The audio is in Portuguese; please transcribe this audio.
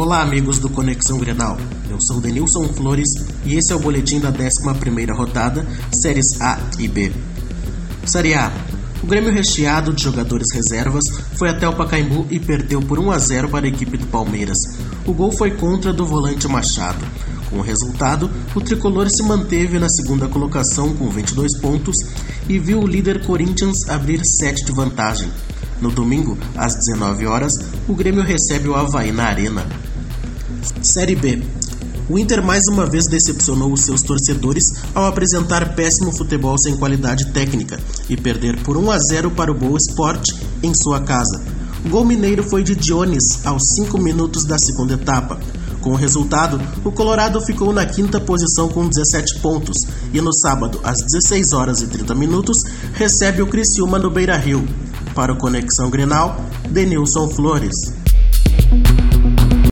Olá, amigos do Conexão Grenal. Eu sou Denilson Flores e esse é o boletim da 11ª rodada, séries A e B. Série A. O Grêmio recheado de jogadores reservas foi até o Pacaembu e perdeu por 1 a 0 para a equipe do Palmeiras. O gol foi contra do volante Machado. Com o resultado, o tricolor se manteve na segunda colocação com 22 pontos e viu o líder Corinthians abrir 7 de vantagem. No domingo, às 19 horas, o Grêmio recebe o Havaí na Arena. Série B. O Inter mais uma vez decepcionou os seus torcedores ao apresentar péssimo futebol sem qualidade técnica e perder por 1 a 0 para o Boa Esporte em sua casa. O gol mineiro foi de Dionis aos 5 minutos da segunda etapa. Com o resultado, o Colorado ficou na quinta posição com 17 pontos e no sábado, às 16 horas e 30 minutos, recebe o Criciúma no Beira-Rio. Para o Conexão Grenal, Denilson Flores.